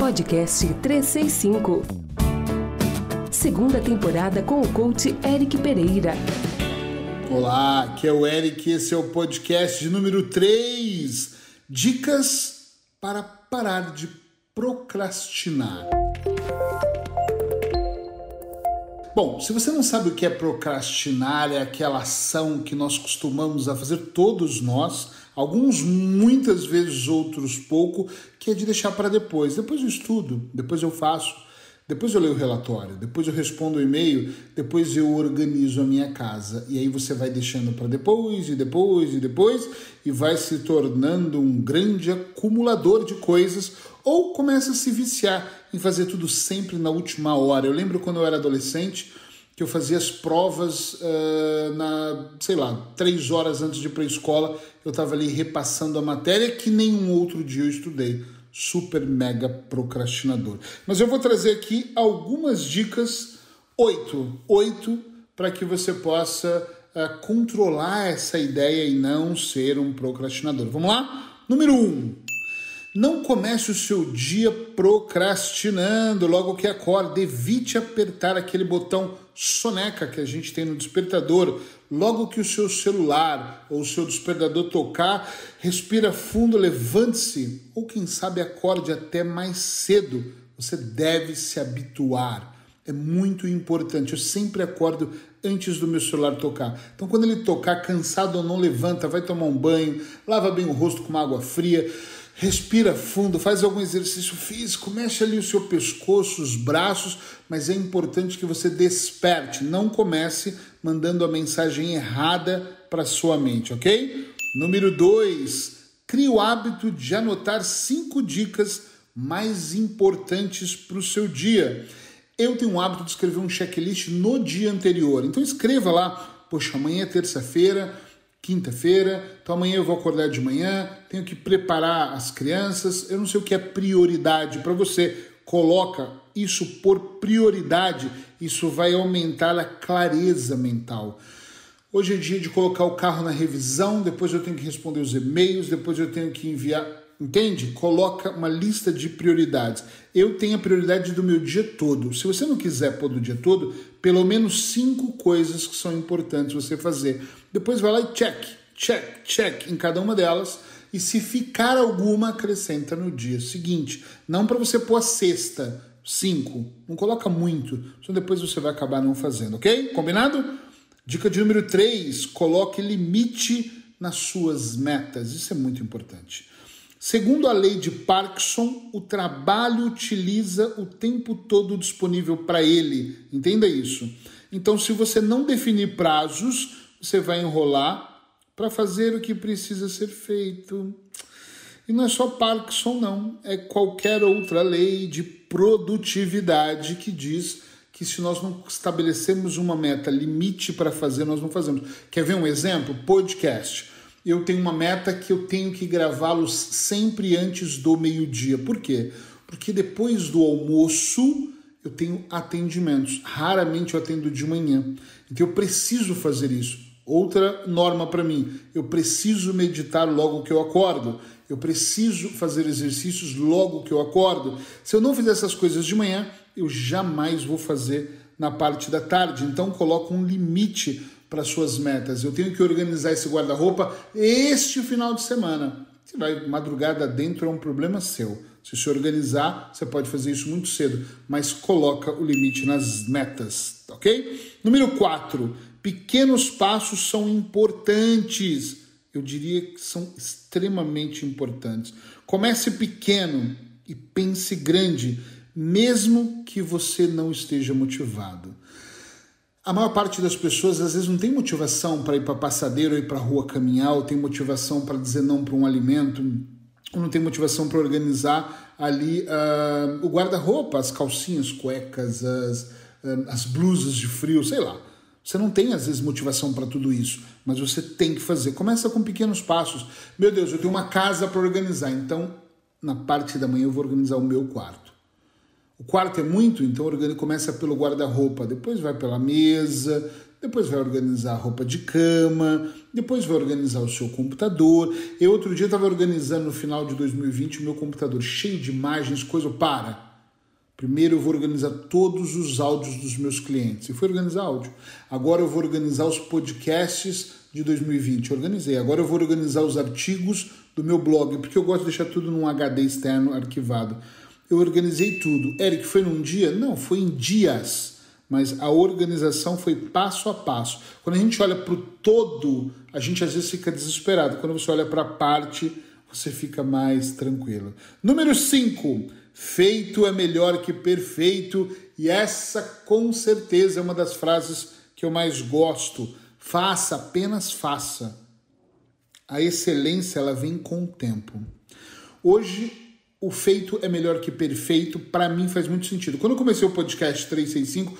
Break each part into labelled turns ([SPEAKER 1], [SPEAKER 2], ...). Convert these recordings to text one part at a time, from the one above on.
[SPEAKER 1] Podcast 365. Segunda temporada com o coach Eric Pereira.
[SPEAKER 2] Olá, aqui é o Eric, esse é o podcast de número 3. Dicas para parar de procrastinar. Bom, se você não sabe o que é procrastinar, é aquela ação que nós costumamos a fazer todos nós, alguns muitas vezes, outros pouco, que é de deixar para depois. Depois eu estudo, depois eu faço, depois eu leio o relatório, depois eu respondo o e-mail, depois eu organizo a minha casa. E aí você vai deixando para depois, e depois, e depois, e vai se tornando um grande acumulador de coisas, ou começa a se viciar em fazer tudo sempre na última hora. Eu lembro quando eu era adolescente que eu fazia as provas uh, na, sei lá, três horas antes de ir para a escola, eu estava ali repassando a matéria que nenhum outro dia eu estudei. Super mega procrastinador. Mas eu vou trazer aqui algumas dicas, oito, oito, para que você possa uh, controlar essa ideia e não ser um procrastinador. Vamos lá? Número um, não comece o seu dia procrastinando logo que acorda. Evite apertar aquele botão soneca que a gente tem no despertador. Logo que o seu celular ou o seu despertador tocar, respira fundo, levante-se ou quem sabe acorde até mais cedo. Você deve se habituar. É muito importante. Eu sempre acordo antes do meu celular tocar. Então, quando ele tocar, cansado ou não, levanta, vai tomar um banho, lava bem o rosto com uma água fria Respira fundo, faz algum exercício físico, mexe ali o seu pescoço, os braços, mas é importante que você desperte, não comece mandando a mensagem errada para sua mente, ok? Número 2, crie o hábito de anotar cinco dicas mais importantes para o seu dia. Eu tenho o hábito de escrever um checklist no dia anterior, então escreva lá, poxa, amanhã é terça-feira quinta-feira, então amanhã eu vou acordar de manhã, tenho que preparar as crianças, eu não sei o que é prioridade para você. Coloca isso por prioridade, isso vai aumentar a clareza mental. Hoje é dia de colocar o carro na revisão, depois eu tenho que responder os e-mails, depois eu tenho que enviar. Entende? Coloca uma lista de prioridades. Eu tenho a prioridade do meu dia todo. Se você não quiser pôr do dia todo, pelo menos cinco coisas que são importantes você fazer. Depois vai lá e check, check, check em cada uma delas. E se ficar alguma, acrescenta no dia seguinte. Não para você pôr a sexta, cinco. Não coloca muito, senão depois você vai acabar não fazendo, ok? Combinado? Dica de número 3: coloque limite nas suas metas. Isso é muito importante. Segundo a lei de Parkinson, o trabalho utiliza o tempo todo disponível para ele. Entenda isso. Então, se você não definir prazos, você vai enrolar para fazer o que precisa ser feito. E não é só Parkinson, não, é qualquer outra lei de produtividade que diz que se nós não estabelecemos uma meta limite para fazer, nós não fazemos. Quer ver um exemplo? Podcast. Eu tenho uma meta que eu tenho que gravá-los sempre antes do meio-dia. Por quê? Porque depois do almoço eu tenho atendimentos. Raramente eu atendo de manhã. Então eu preciso fazer isso. Outra norma para mim, eu preciso meditar logo que eu acordo. Eu preciso fazer exercícios logo que eu acordo. Se eu não fizer essas coisas de manhã, eu jamais vou fazer na parte da tarde. Então coloco um limite para suas metas. Eu tenho que organizar esse guarda-roupa este final de semana. Se vai madrugada dentro é um problema seu. Se se organizar, você pode fazer isso muito cedo, mas coloca o limite nas metas, ok? Número 4 Pequenos passos são importantes. Eu diria que são extremamente importantes. Comece pequeno e pense grande, mesmo que você não esteja motivado. A maior parte das pessoas às vezes não tem motivação para ir para passadeiro, ou ir para a rua caminhar, ou tem motivação para dizer não para um alimento, ou não tem motivação para organizar ali uh, o guarda-roupa, as calcinhas, cuecas, as, uh, as blusas de frio, sei lá. Você não tem, às vezes, motivação para tudo isso, mas você tem que fazer. Começa com pequenos passos. Meu Deus, eu tenho uma casa para organizar, então na parte da manhã eu vou organizar o meu quarto. O quarto é muito, então começa pelo guarda-roupa, depois vai pela mesa, depois vai organizar a roupa de cama, depois vai organizar o seu computador. Eu outro dia estava organizando no final de 2020 o meu computador cheio de imagens, coisa para. Primeiro eu vou organizar todos os áudios dos meus clientes. E fui organizar áudio. Agora eu vou organizar os podcasts de 2020. Organizei. Agora eu vou organizar os artigos do meu blog, porque eu gosto de deixar tudo num HD externo arquivado. Eu organizei tudo. Eric, foi num dia? Não, foi em dias. Mas a organização foi passo a passo. Quando a gente olha para o todo, a gente às vezes fica desesperado. Quando você olha para a parte, você fica mais tranquilo. Número 5 Feito é melhor que perfeito, e essa com certeza é uma das frases que eu mais gosto. Faça, apenas faça. A excelência ela vem com o tempo. Hoje o feito é melhor que perfeito, para mim faz muito sentido. Quando eu comecei o podcast 365,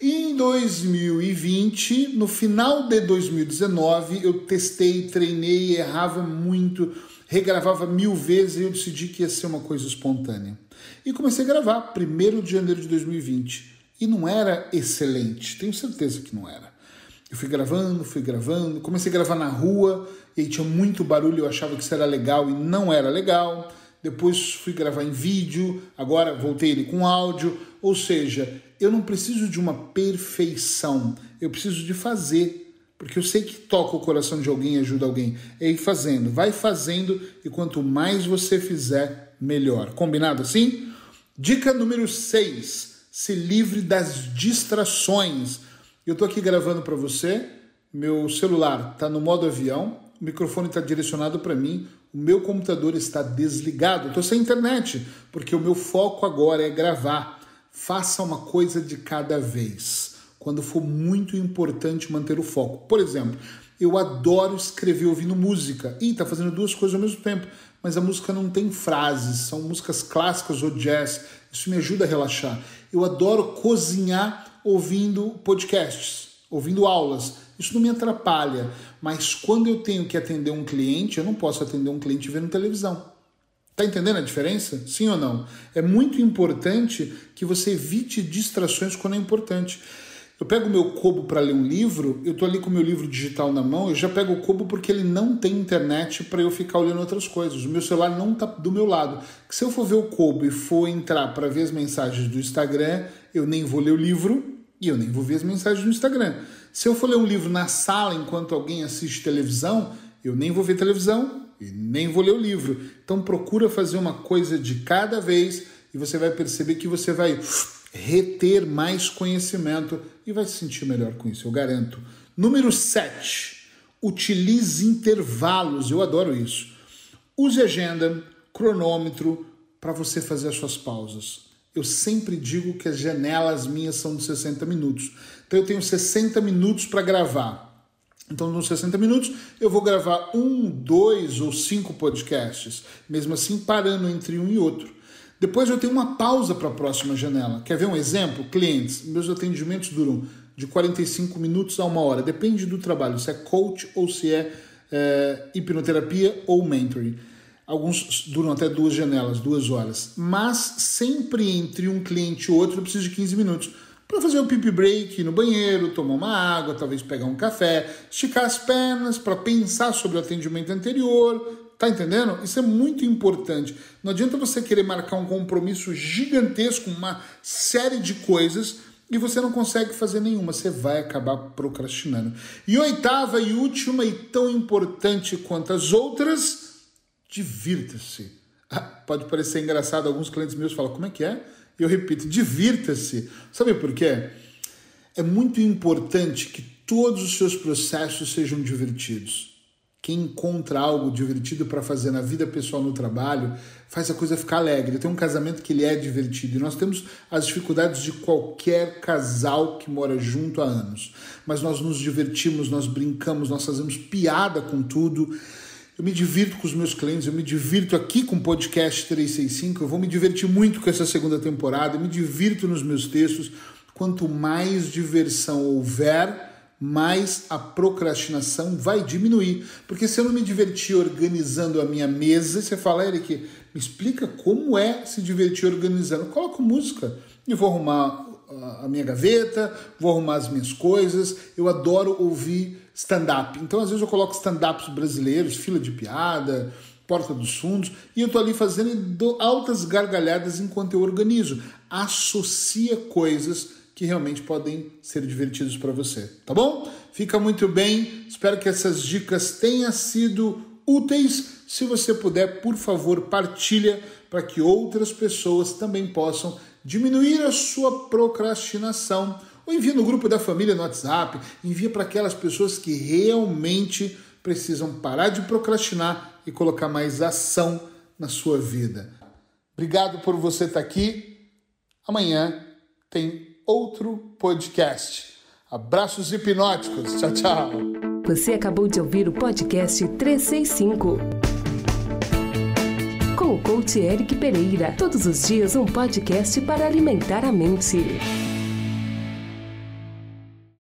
[SPEAKER 2] em 2020, no final de 2019, eu testei, treinei, errava muito, regravava mil vezes e eu decidi que ia ser uma coisa espontânea. E comecei a gravar, 1 de janeiro de 2020. E não era excelente, tenho certeza que não era. Eu fui gravando, fui gravando, comecei a gravar na rua, e aí tinha muito barulho, eu achava que isso era legal e não era legal. Depois fui gravar em vídeo, agora voltei ele com áudio. Ou seja, eu não preciso de uma perfeição, eu preciso de fazer. Porque eu sei que toca o coração de alguém e ajuda alguém. É ir fazendo, vai fazendo, e quanto mais você fizer, melhor. Combinado assim? Dica número 6: se livre das distrações. Eu estou aqui gravando para você, meu celular está no modo avião, o microfone está direcionado para mim, o meu computador está desligado, estou sem internet, porque o meu foco agora é gravar. Faça uma coisa de cada vez, quando for muito importante manter o foco. Por exemplo, eu adoro escrever ouvindo música. e tá fazendo duas coisas ao mesmo tempo mas a música não tem frases, são músicas clássicas ou jazz. Isso me ajuda a relaxar. Eu adoro cozinhar ouvindo podcasts, ouvindo aulas. Isso não me atrapalha, mas quando eu tenho que atender um cliente, eu não posso atender um cliente vendo televisão. Tá entendendo a diferença? Sim ou não? É muito importante que você evite distrações quando é importante. Eu pego o meu Kobo para ler um livro, eu estou ali com o meu livro digital na mão, eu já pego o Kobo porque ele não tem internet para eu ficar olhando outras coisas. O meu celular não está do meu lado. Se eu for ver o Kobo e for entrar para ver as mensagens do Instagram, eu nem vou ler o livro e eu nem vou ver as mensagens do Instagram. Se eu for ler um livro na sala enquanto alguém assiste televisão, eu nem vou ver televisão e nem vou ler o livro. Então procura fazer uma coisa de cada vez e você vai perceber que você vai reter mais conhecimento e vai se sentir melhor com isso, eu garanto. Número 7. Utilize intervalos, eu adoro isso. Use agenda, cronômetro para você fazer as suas pausas. Eu sempre digo que as janelas minhas são de 60 minutos. Então eu tenho 60 minutos para gravar. Então, nos 60 minutos, eu vou gravar um, dois ou cinco podcasts, mesmo assim parando entre um e outro. Depois eu tenho uma pausa para a próxima janela. Quer ver um exemplo? Clientes, meus atendimentos duram de 45 minutos a uma hora, depende do trabalho, se é coach ou se é, é hipnoterapia ou mentoring. Alguns duram até duas janelas, duas horas. Mas sempre entre um cliente e outro eu preciso de 15 minutos para fazer o pipi break no banheiro, tomar uma água, talvez pegar um café, esticar as pernas para pensar sobre o atendimento anterior, Tá entendendo? Isso é muito importante. Não adianta você querer marcar um compromisso gigantesco, uma série de coisas e você não consegue fazer nenhuma, você vai acabar procrastinando. E oitava e última e tão importante quanto as outras, divirta-se. Ah, pode parecer engraçado, alguns clientes meus falam, como é que é? Eu repito, divirta-se. Sabe por quê? É muito importante que todos os seus processos sejam divertidos. Quem encontra algo divertido para fazer na vida pessoal, no trabalho, faz a coisa ficar alegre. Tem um casamento que ele é divertido e nós temos as dificuldades de qualquer casal que mora junto há anos. Mas nós nos divertimos, nós brincamos, nós fazemos piada com tudo. Eu me divirto com os meus clientes, eu me divirto aqui com o podcast 365, eu vou me divertir muito com essa segunda temporada, eu me divirto nos meus textos. Quanto mais diversão houver, mais a procrastinação vai diminuir. Porque se eu não me divertir organizando a minha mesa, você fala, Eric, me explica como é se divertir organizando. Coloco música e vou arrumar a minha gaveta, vou arrumar as minhas coisas. Eu adoro ouvir stand-up. Então, às vezes, eu coloco stand-ups brasileiros, fila de piada, porta dos fundos, e eu tô ali fazendo altas gargalhadas enquanto eu organizo. Associa coisas que realmente podem ser divertidos para você, tá bom? Fica muito bem. Espero que essas dicas tenham sido úteis. Se você puder, por favor, partilha para que outras pessoas também possam diminuir a sua procrastinação. Ou envia no grupo da família no WhatsApp, envia para aquelas pessoas que realmente precisam parar de procrastinar e colocar mais ação na sua vida. Obrigado por você estar aqui. Amanhã tem outro podcast. Abraços hipnóticos. Tchau, tchau.
[SPEAKER 1] Você acabou de ouvir o podcast 365. Com o coach Eric Pereira. Todos os dias um podcast para alimentar a mente.